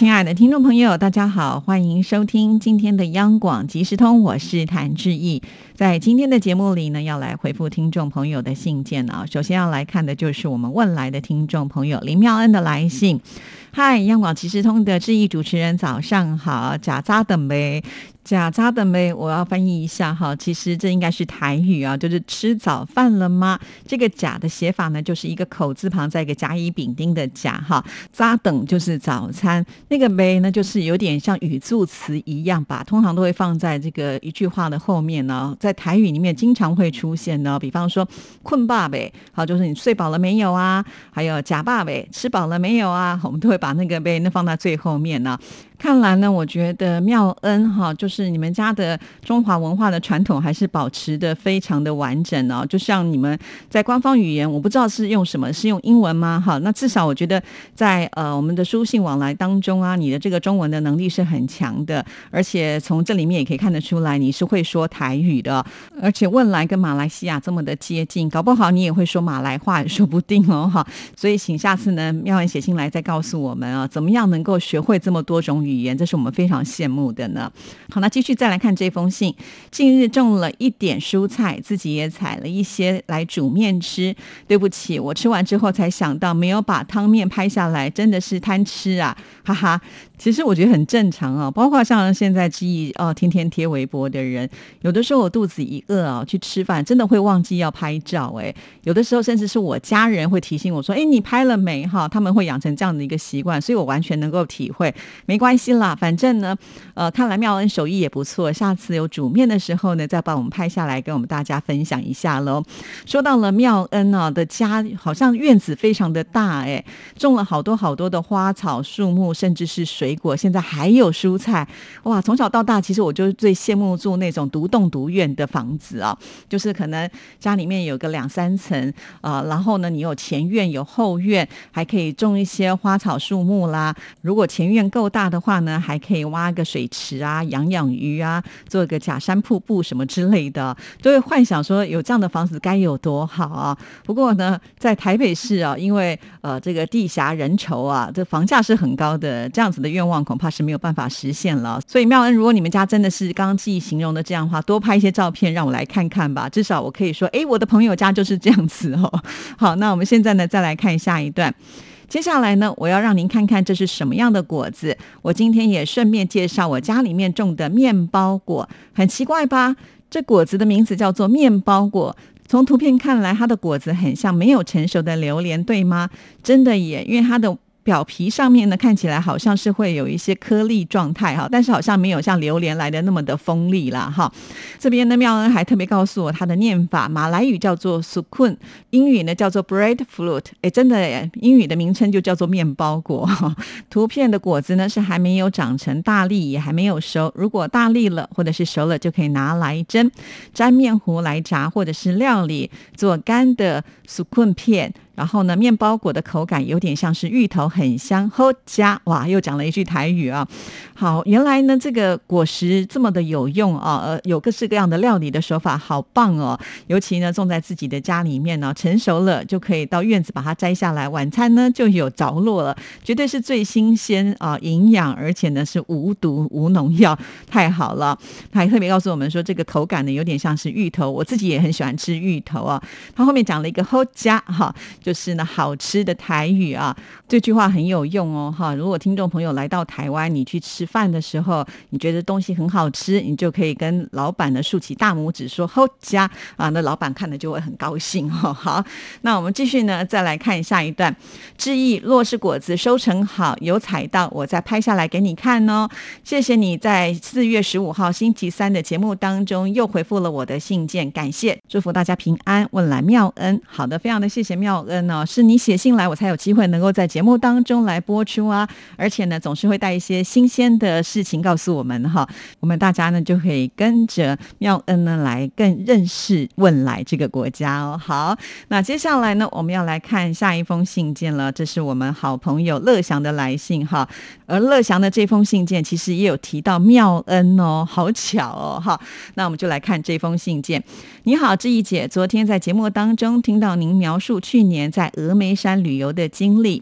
亲爱的听众朋友，大家好，欢迎收听今天的央广即时通，我是谭志毅。在今天的节目里呢，要来回复听众朋友的信件啊。首先要来看的就是我们问来的听众朋友林妙恩的来信。嗨，央广即时通的志毅主持人，早上好，假扎等呗。假扎的没，我要翻译一下哈。其实这应该是台语啊，就是吃早饭了吗？这个“假”的写法呢，就是一个口字旁再一个甲乙丙丁的“甲”哈。扎等就是早餐，那个“没”呢，就是有点像语助词一样吧，通常都会放在这个一句话的后面呢。在台语里面经常会出现呢，比方说“困爸呗”，好，就是你睡饱了没有啊？还有“假爸呗”，吃饱了没有啊？我们都会把那个“呗”那放在最后面呢。看来呢，我觉得妙恩哈，就是你们家的中华文化的传统还是保持的非常的完整哦。就像你们在官方语言，我不知道是用什么，是用英文吗？哈，那至少我觉得在呃我们的书信往来当中啊，你的这个中文的能力是很强的，而且从这里面也可以看得出来，你是会说台语的，而且汶莱跟马来西亚这么的接近，搞不好你也会说马来话也说不定哦。哈，所以请下次呢，妙恩写信来再告诉我们啊，怎么样能够学会这么多种语。语言，这是我们非常羡慕的呢。好，那继续再来看这封信。近日种了一点蔬菜，自己也采了一些来煮面吃。对不起，我吃完之后才想到没有把汤面拍下来，真的是贪吃啊！哈哈。其实我觉得很正常啊，包括像现在记忆哦，天天贴微博的人，有的时候我肚子一饿啊，去吃饭真的会忘记要拍照。哎，有的时候甚至是我家人会提醒我说：“哎，你拍了没？”哈，他们会养成这样的一个习惯，所以我完全能够体会。没关系啦，反正呢，呃，看来妙恩手艺也不错，下次有煮面的时候呢，再帮我们拍下来跟我们大家分享一下喽。说到了妙恩啊的家，好像院子非常的大，哎，种了好多好多的花草树木，甚至是水。水果现在还有蔬菜哇！从小到大，其实我就最羡慕住那种独栋独院的房子啊，就是可能家里面有个两三层啊，然后呢，你有前院有后院，还可以种一些花草树木啦。如果前院够大的话呢，还可以挖个水池啊，养养鱼啊，做个假山瀑布什么之类的，都会幻想说有这样的房子该有多好啊！不过呢，在台北市啊，因为呃这个地狭人稠啊，这房价是很高的，这样子的院。愿望恐怕是没有办法实现了，所以妙恩，如果你们家真的是刚刚记忆形容的这样的话，多拍一些照片让我来看看吧。至少我可以说，哎，我的朋友家就是这样子哦。好，那我们现在呢，再来看下一段。接下来呢，我要让您看看这是什么样的果子。我今天也顺便介绍我家里面种的面包果，很奇怪吧？这果子的名字叫做面包果。从图片看来，它的果子很像没有成熟的榴莲，对吗？真的耶，因为它的。表皮上面呢，看起来好像是会有一些颗粒状态哈，但是好像没有像榴莲来的那么的锋利啦哈。这边呢，妙恩还特别告诉我它的念法，马来语叫做 sukun，英语呢叫做 breadfruit。哎，真的耶，英语的名称就叫做面包果。图片的果子呢是还没有长成大粒，也还没有熟。如果大粒了或者是熟了，就可以拿来蒸、沾面糊来炸，或者是料理做干的 sukun 片。然后呢，面包果的口感有点像是芋头，很香。好加哇，又讲了一句台语啊。好，原来呢这个果实这么的有用啊，呃，有各式各样的料理的手法，好棒哦。尤其呢种在自己的家里面呢，成熟了就可以到院子把它摘下来，晚餐呢就有着落了，绝对是最新鲜啊，营养，而且呢是无毒无农药，太好了。他还特别告诉我们说，这个口感呢有点像是芋头，我自己也很喜欢吃芋头啊。他后面讲了一个好加哈。就就是呢，好吃的台语啊，这句话很有用哦，哈！如果听众朋友来到台湾，你去吃饭的时候，你觉得东西很好吃，你就可以跟老板呢竖起大拇指说“好家”啊，那老板看了就会很高兴哦。好，那我们继续呢，再来看下一段。致意，若是果子收成好，有采到，我再拍下来给你看哦。谢谢你在四月十五号星期三的节目当中又回复了我的信件，感谢，祝福大家平安，问来妙恩。好的，非常的谢谢妙。恩嗯哦，是你写信来，我才有机会能够在节目当中来播出啊。而且呢，总是会带一些新鲜的事情告诉我们哈，我们大家呢就可以跟着妙恩呢来更认识汶莱这个国家哦。好，那接下来呢，我们要来看下一封信件了，这是我们好朋友乐祥的来信哈。而乐祥的这封信件其实也有提到妙恩哦，好巧哦哈。那我们就来看这封信件。你好，志毅姐，昨天在节目当中听到您描述去年在峨眉山旅游的经历，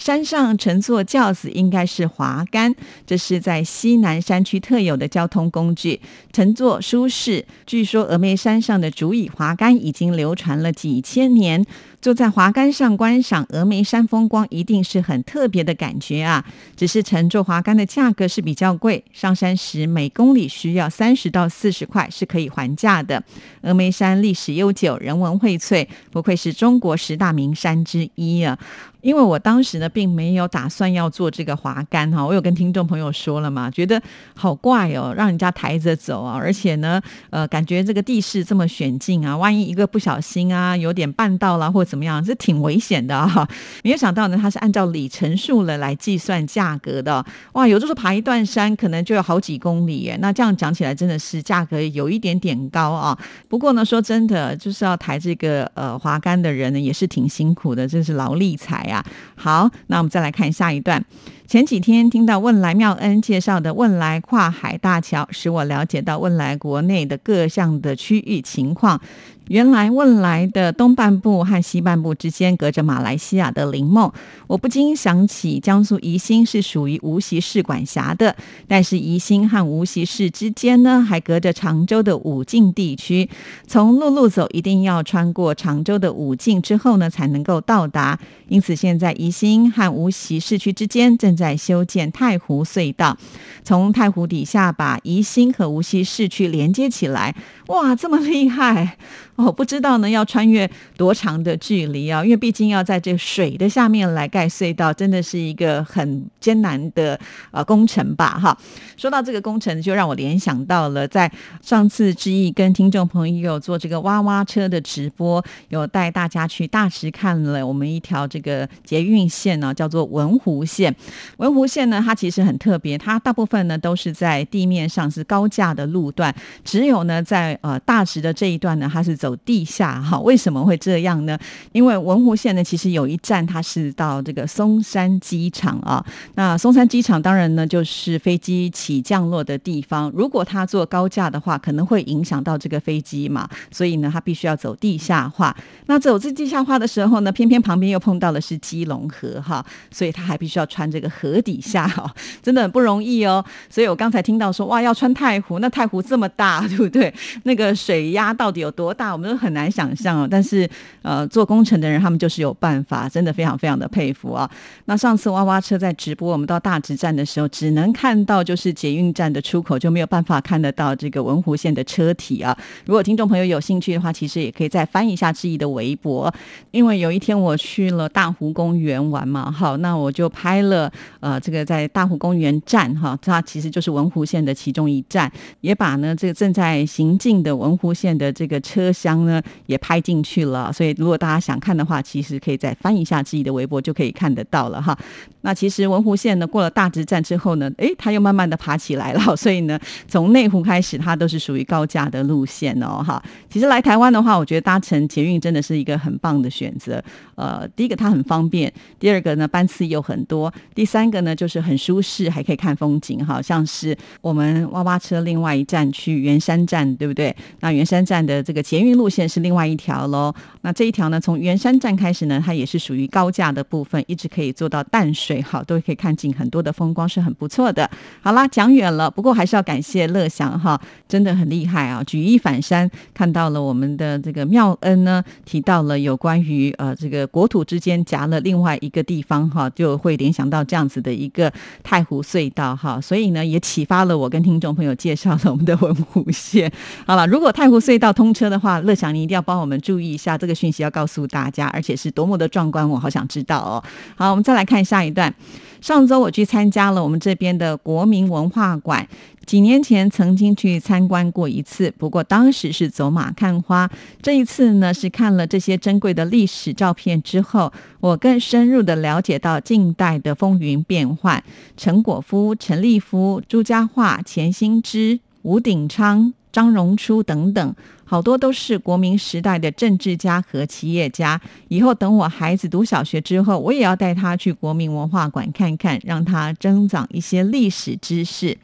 山上乘坐轿子应该是滑竿，这是在西南山区特有的交通工具，乘坐舒适。据说峨眉山上的竹椅滑竿已经流传了几千年。坐在滑竿上观赏峨眉山风光，一定是很特别的感觉啊！只是乘坐滑竿的价格是比较贵，上山时每公里需要三十到四十块，是可以还价的。峨眉山历史悠久，人文荟萃，不愧是中国十大名山之一啊！因为我当时呢，并没有打算要做这个滑竿哈，我有跟听众朋友说了嘛，觉得好怪哦，让人家抬着走啊，而且呢，呃，感觉这个地势这么险峻啊，万一一个不小心啊，有点绊到了，或怎么样，这挺危险的哈。没有想到呢，它是按照里程数了来计算价格的，哇，有的时候爬一段山可能就有好几公里耶，那这样讲起来真的是价格有一点点高啊。不过呢，说真的，就是要抬这个呃滑竿的人呢，也是挺辛苦的，这是劳力财。呀，好，那我们再来看下一段。前几天听到汶莱妙恩介绍的汶莱跨海大桥，使我了解到汶莱国内的各项的区域情况。原来汶莱的东半部和西半部之间隔着马来西亚的林梦，我不禁想起江苏宜兴是属于无锡市管辖的，但是宜兴和无锡市之间呢，还隔着常州的武进地区。从陆路走，一定要穿过常州的武进之后呢，才能够到达。因此，现在宜兴和无锡市区之间正在修建太湖隧道，从太湖底下把宜兴和无锡市区连接起来。哇，这么厉害！哦不知道呢，要穿越多长的距离啊？因为毕竟要在这水的下面来盖隧道，真的是一个很艰难的呃工程吧？哈，说到这个工程，就让我联想到了在上次之意跟听众朋友做这个挖挖车的直播，有带大家去大池看了我们一条这个捷运线呢，叫做文湖线。文湖线呢，它其实很特别，它大部分呢都是在地面上是高架的路段，只有呢在呃大直的这一段呢，它是走。地下哈，为什么会这样呢？因为文湖线呢，其实有一站它是到这个松山机场啊。那松山机场当然呢，就是飞机起降落的地方。如果它坐高架的话，可能会影响到这个飞机嘛，所以呢，它必须要走地下化。那走这地下化的时候呢，偏偏旁边又碰到的是基隆河哈，所以它还必须要穿这个河底下哈，真的很不容易哦。所以我刚才听到说哇，要穿太湖，那太湖这么大，对不对？那个水压到底有多大？我们都很难想象哦，但是呃，做工程的人他们就是有办法，真的非常非常的佩服啊。那上次挖挖车在直播，我们到大直站的时候，只能看到就是捷运站的出口，就没有办法看得到这个文湖线的车体啊。如果听众朋友有兴趣的话，其实也可以再翻一下志毅的微博，因为有一天我去了大湖公园玩嘛，好，那我就拍了呃这个在大湖公园站哈，它其实就是文湖线的其中一站，也把呢这个正在行进的文湖线的这个车厢。呢也拍进去了，所以如果大家想看的话，其实可以再翻一下自己的微博，就可以看得到了哈。那其实文湖线呢，过了大直站之后呢，诶，它又慢慢的爬起来了，所以呢，从内湖开始，它都是属于高架的路线哦哈。其实来台湾的话，我觉得搭乘捷运真的是一个很棒的选择。呃，第一个它很方便，第二个呢班次又很多，第三个呢就是很舒适，还可以看风景哈。像是我们挖挖车另外一站去圆山站，对不对？对那圆山站的这个捷运路线是另外一条喽。那这一条呢，从圆山站开始呢，它也是属于高架的部分，一直可以做到淡水。好都可以看尽很多的风光，是很不错的。好啦，讲远了，不过还是要感谢乐祥哈，真的很厉害啊！举一反三，看到了我们的这个妙恩呢，提到了有关于呃这个国土之间夹了另外一个地方哈，就会联想到这样子的一个太湖隧道哈，所以呢也启发了我跟听众朋友介绍了我们的文湖线。好了，如果太湖隧道通车的话，乐祥，你一定要帮我们注意一下这个讯息，要告诉大家，而且是多么的壮观，我好想知道哦。好，我们再来看下一段。上周我去参加了我们这边的国民文化馆，几年前曾经去参观过一次，不过当时是走马看花。这一次呢，是看了这些珍贵的历史照片之后，我更深入的了解到近代的风云变幻。陈果夫、陈立夫、朱家骅、钱兴之、吴鼎昌、张荣初等等。好多都是国民时代的政治家和企业家。以后等我孩子读小学之后，我也要带他去国民文化馆看看，让他增长一些历史知识。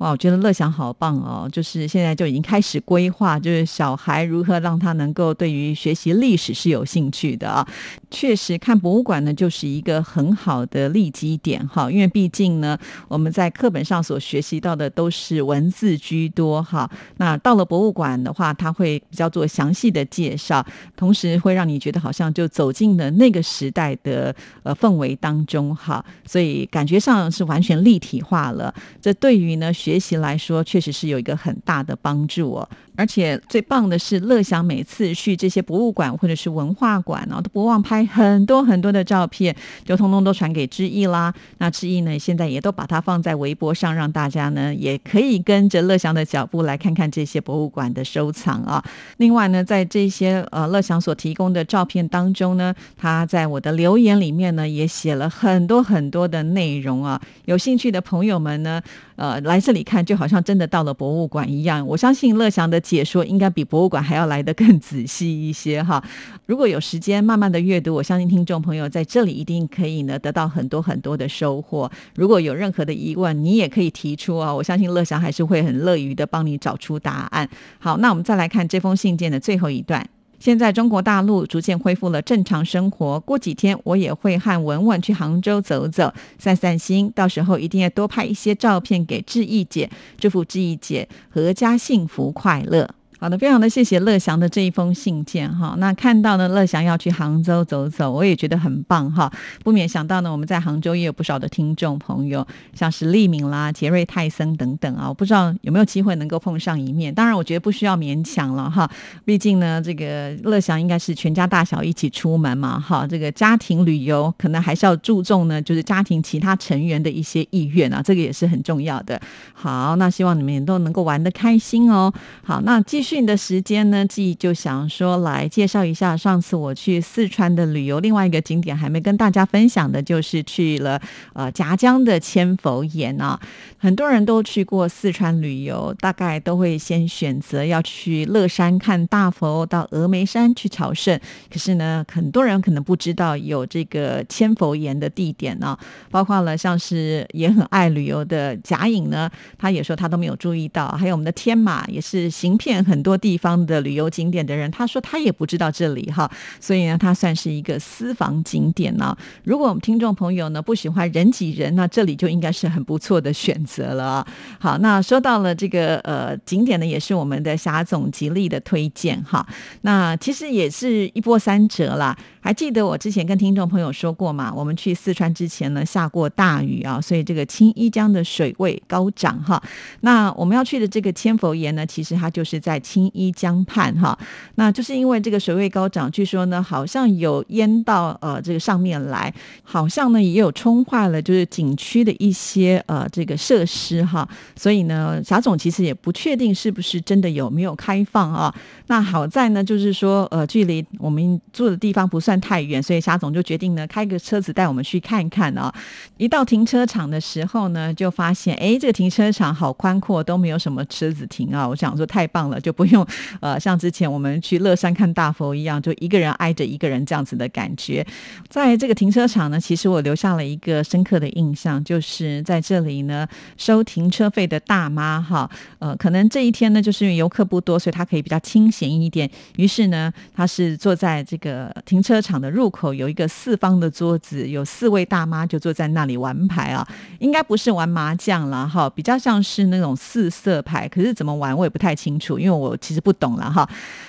哇，我觉得乐享好棒哦！就是现在就已经开始规划，就是小孩如何让他能够对于学习历史是有兴趣的啊。确实，看博物馆呢，就是一个很好的立基点哈。因为毕竟呢，我们在课本上所学习到的都是文字居多哈。那到了博物馆的话，它会比较做详细的介绍，同时会让你觉得好像就走进了那个时代的呃氛围当中哈。所以感觉上是完全立体化了。这对于呢学学习来说，确实是有一个很大的帮助哦。而且最棒的是，乐享每次去这些博物馆或者是文化馆啊，都不忘拍很多很多的照片，就通通都传给志毅啦。那志毅呢，现在也都把它放在微博上，让大家呢也可以跟着乐享的脚步来看看这些博物馆的收藏啊。另外呢，在这些呃乐享所提供的照片当中呢，他在我的留言里面呢也写了很多很多的内容啊。有兴趣的朋友们呢，呃，来这里看就好像真的到了博物馆一样。我相信乐享的。解说应该比博物馆还要来得更仔细一些哈。如果有时间慢慢的阅读，我相信听众朋友在这里一定可以呢得到很多很多的收获。如果有任何的疑问，你也可以提出啊，我相信乐祥还是会很乐于的帮你找出答案。好，那我们再来看这封信件的最后一段。现在中国大陆逐渐恢复了正常生活，过几天我也会和文文去杭州走走，散散心。到时候一定要多拍一些照片给志毅姐，祝福志毅姐阖家幸福快乐。好的，非常的谢谢乐祥的这一封信件哈。那看到呢，乐祥要去杭州走走，我也觉得很棒哈。不免想到呢，我们在杭州也有不少的听众朋友，像是利敏啦、杰瑞泰森等等啊。我不知道有没有机会能够碰上一面。当然，我觉得不需要勉强了哈。毕竟呢，这个乐祥应该是全家大小一起出门嘛哈。这个家庭旅游可能还是要注重呢，就是家庭其他成员的一些意愿啊，这个也是很重要的。好，那希望你们也都能够玩得开心哦。好，那继续。训的时间呢，记就想说来介绍一下上次我去四川的旅游，另外一个景点还没跟大家分享的，就是去了呃夹江的千佛岩啊。很多人都去过四川旅游，大概都会先选择要去乐山看大佛，到峨眉山去朝圣。可是呢，很多人可能不知道有这个千佛岩的地点呢，包括了像是也很爱旅游的贾颖呢，他也说他都没有注意到，还有我们的天马也是行骗很。很多地方的旅游景点的人，他说他也不知道这里哈，所以呢，它算是一个私房景点呢。如果我们听众朋友呢不喜欢人挤人，那这里就应该是很不错的选择了。好，那说到了这个呃景点呢，也是我们的霞总极力的推荐哈。那其实也是一波三折啦。还记得我之前跟听众朋友说过嘛？我们去四川之前呢，下过大雨啊，所以这个青衣江的水位高涨哈。那我们要去的这个千佛岩呢，其实它就是在青衣江畔哈。那就是因为这个水位高涨，据说呢，好像有淹到呃这个上面来，好像呢也有冲坏了就是景区的一些呃这个设施哈。所以呢，霞总其实也不确定是不是真的有没有开放啊。那好在呢，就是说呃距离我们住的地方不算。太远，所以霞总就决定呢，开个车子带我们去看看啊。一到停车场的时候呢，就发现哎，这个停车场好宽阔，都没有什么车子停啊。我想说太棒了，就不用呃像之前我们去乐山看大佛一样，就一个人挨着一个人这样子的感觉。在这个停车场呢，其实我留下了一个深刻的印象，就是在这里呢收停车费的大妈哈，呃，可能这一天呢就是因为游客不多，所以她可以比较清闲一点。于是呢，她是坐在这个停车。场的入口有一个四方的桌子，有四位大妈就坐在那里玩牌啊，应该不是玩麻将了哈，比较像是那种四色牌，可是怎么玩我也不太清楚，因为我其实不懂了哈。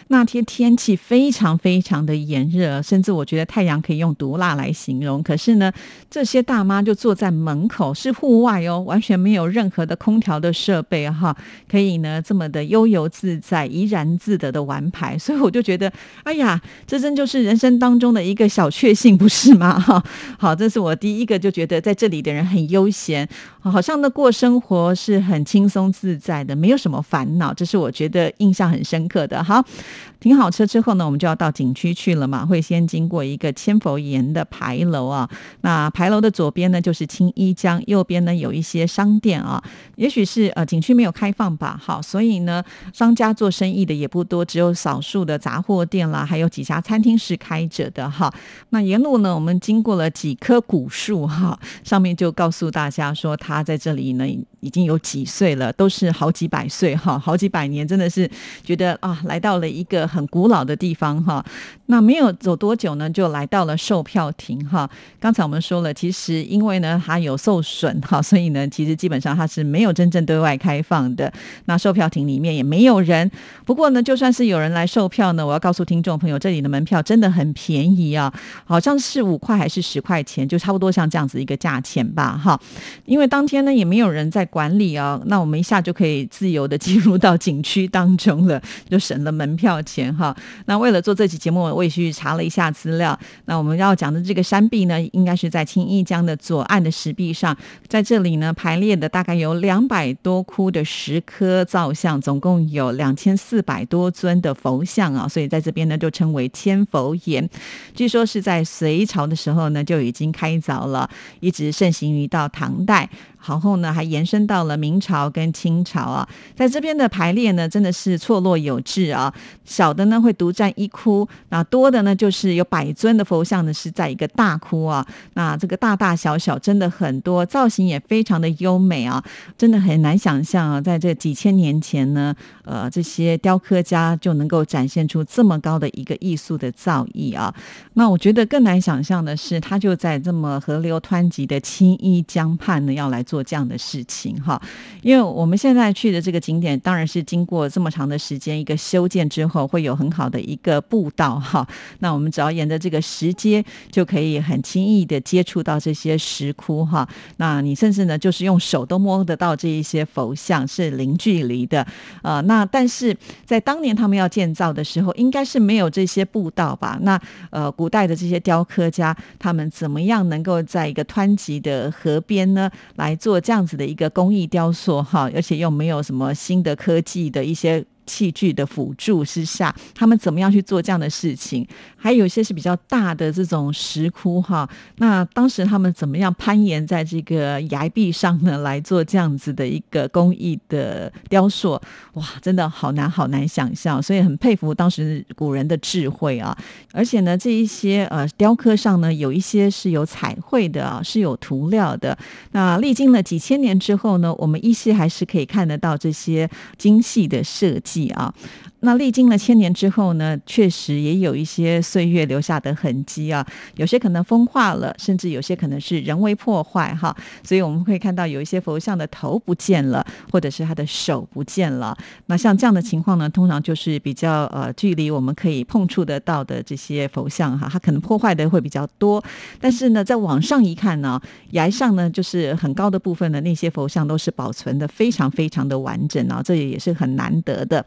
那天天气非常非常的炎热，甚至我觉得太阳可以用毒辣来形容。可是呢，这些大妈就坐在门口，是户外哦，完全没有任何的空调的设备哈，可以呢这么的悠游自在、怡然自得的玩牌。所以我就觉得，哎呀，这真就是人生当中的一个小确幸，不是吗？哈，好，这是我第一个就觉得在这里的人很悠闲，好像呢过生活是很轻松自在的，没有什么烦恼。这是我觉得印象很深刻的。好。停好车之后呢，我们就要到景区去了嘛。会先经过一个千佛岩的牌楼啊。那牌楼的左边呢就是青衣江，右边呢有一些商店啊。也许是呃景区没有开放吧，好，所以呢商家做生意的也不多，只有少数的杂货店啦，还有几家餐厅是开着的哈。那沿路呢，我们经过了几棵古树哈，上面就告诉大家说，它在这里呢已经有几岁了，都是好几百岁哈，好几百年，真的是觉得啊，来到了一个。很古老的地方哈，那没有走多久呢，就来到了售票亭哈。刚才我们说了，其实因为呢它有受损哈，所以呢其实基本上它是没有真正对外开放的。那售票亭里面也没有人。不过呢，就算是有人来售票呢，我要告诉听众朋友，这里的门票真的很便宜啊，好像是五块还是十块钱，就差不多像这样子一个价钱吧哈。因为当天呢也没有人在管理啊，那我们一下就可以自由的进入到景区当中了，就省了门票钱。哈，那为了做这期节目，我也去查了一下资料。那我们要讲的这个山壁呢，应该是在青弋江的左岸的石壁上，在这里呢排列的大概有两百多窟的石刻造像，总共有两千四百多尊的佛像啊，所以在这边呢就称为千佛岩。据说是在隋朝的时候呢就已经开凿了，一直盛行于到唐代。然后呢，还延伸到了明朝跟清朝啊，在这边的排列呢，真的是错落有致啊。小的呢会独占一窟，那多的呢就是有百尊的佛像呢是在一个大窟啊。那这个大大小小真的很多，造型也非常的优美啊，真的很难想象啊，在这几千年前呢，呃，这些雕刻家就能够展现出这么高的一个艺术的造诣啊。那我觉得更难想象的是，他就在这么河流湍急的青衣江畔呢，要来。做这样的事情哈，因为我们现在去的这个景点，当然是经过这么长的时间一个修建之后，会有很好的一个步道哈。那我们只要沿着这个石阶，就可以很轻易的接触到这些石窟哈。那你甚至呢，就是用手都摸得到这一些佛像，是零距离的呃，那但是在当年他们要建造的时候，应该是没有这些步道吧？那呃，古代的这些雕刻家，他们怎么样能够在一个湍急的河边呢，来做这样子的一个工艺雕塑哈，而且又没有什么新的科技的一些。器具的辅助之下，他们怎么样去做这样的事情？还有一些是比较大的这种石窟哈，那当时他们怎么样攀岩在这个崖壁上呢？来做这样子的一个工艺的雕塑，哇，真的好难好难想象，所以很佩服当时古人的智慧啊！而且呢，这一些呃雕刻上呢，有一些是有彩绘的啊，是有涂料的。那历经了几千年之后呢，我们依稀还是可以看得到这些精细的设计。记啊。那历经了千年之后呢，确实也有一些岁月留下的痕迹啊，有些可能风化了，甚至有些可能是人为破坏哈，所以我们会看到有一些佛像的头不见了，或者是他的手不见了。那像这样的情况呢，通常就是比较呃距离我们可以碰触得到的这些佛像哈，它可能破坏的会比较多。但是呢，在往上一看呢，崖上呢就是很高的部分的那些佛像都是保存的非常非常的完整啊，这也也是很难得的。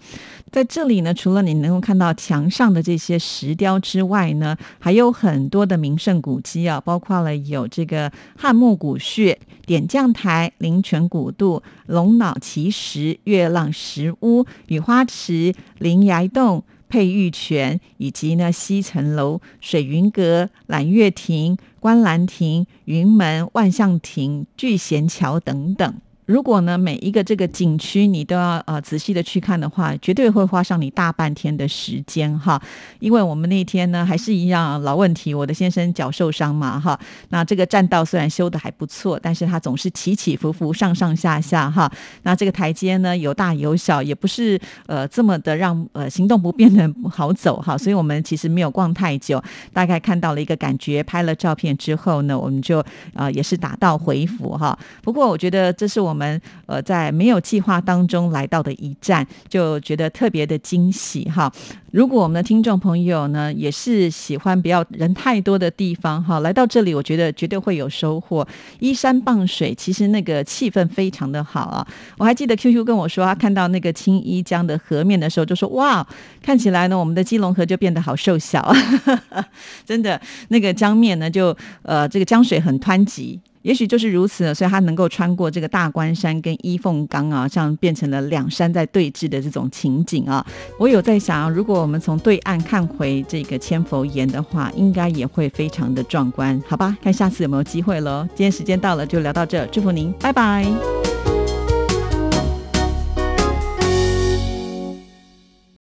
在这这里呢，除了你能够看到墙上的这些石雕之外呢，还有很多的名胜古迹啊，包括了有这个汉墓古穴、点将台、灵泉古渡、龙脑奇石、月浪石屋、雨花池、灵崖洞、佩玉泉，以及呢西城楼、水云阁、揽月亭、观澜亭、云门、万象亭、聚贤桥等等。如果呢，每一个这个景区你都要呃仔细的去看的话，绝对会花上你大半天的时间哈。因为我们那天呢还是一样老问题，我的先生脚受伤嘛哈。那这个栈道虽然修的还不错，但是它总是起起伏伏、上上下下哈。那这个台阶呢有大有小，也不是呃这么的让呃行动不便的好走哈。所以我们其实没有逛太久，大概看到了一个感觉，拍了照片之后呢，我们就呃也是打道回府哈。不过我觉得这是。我我们呃在没有计划当中来到的一站，就觉得特别的惊喜哈。如果我们的听众朋友呢也是喜欢不要人太多的地方哈，来到这里，我觉得绝对会有收获。依山傍水，其实那个气氛非常的好啊。我还记得 QQ 跟我说，他看到那个青衣江的河面的时候，就说哇，看起来呢，我们的基隆河就变得好瘦小啊，真的那个江面呢，就呃这个江水很湍急。也许就是如此，所以他能够穿过这个大关山跟一凤岗啊，这样变成了两山在对峙的这种情景啊。我有在想，如果我们从对岸看回这个千佛岩的话，应该也会非常的壮观，好吧？看下次有没有机会喽。今天时间到了，就聊到这，祝福您，拜拜。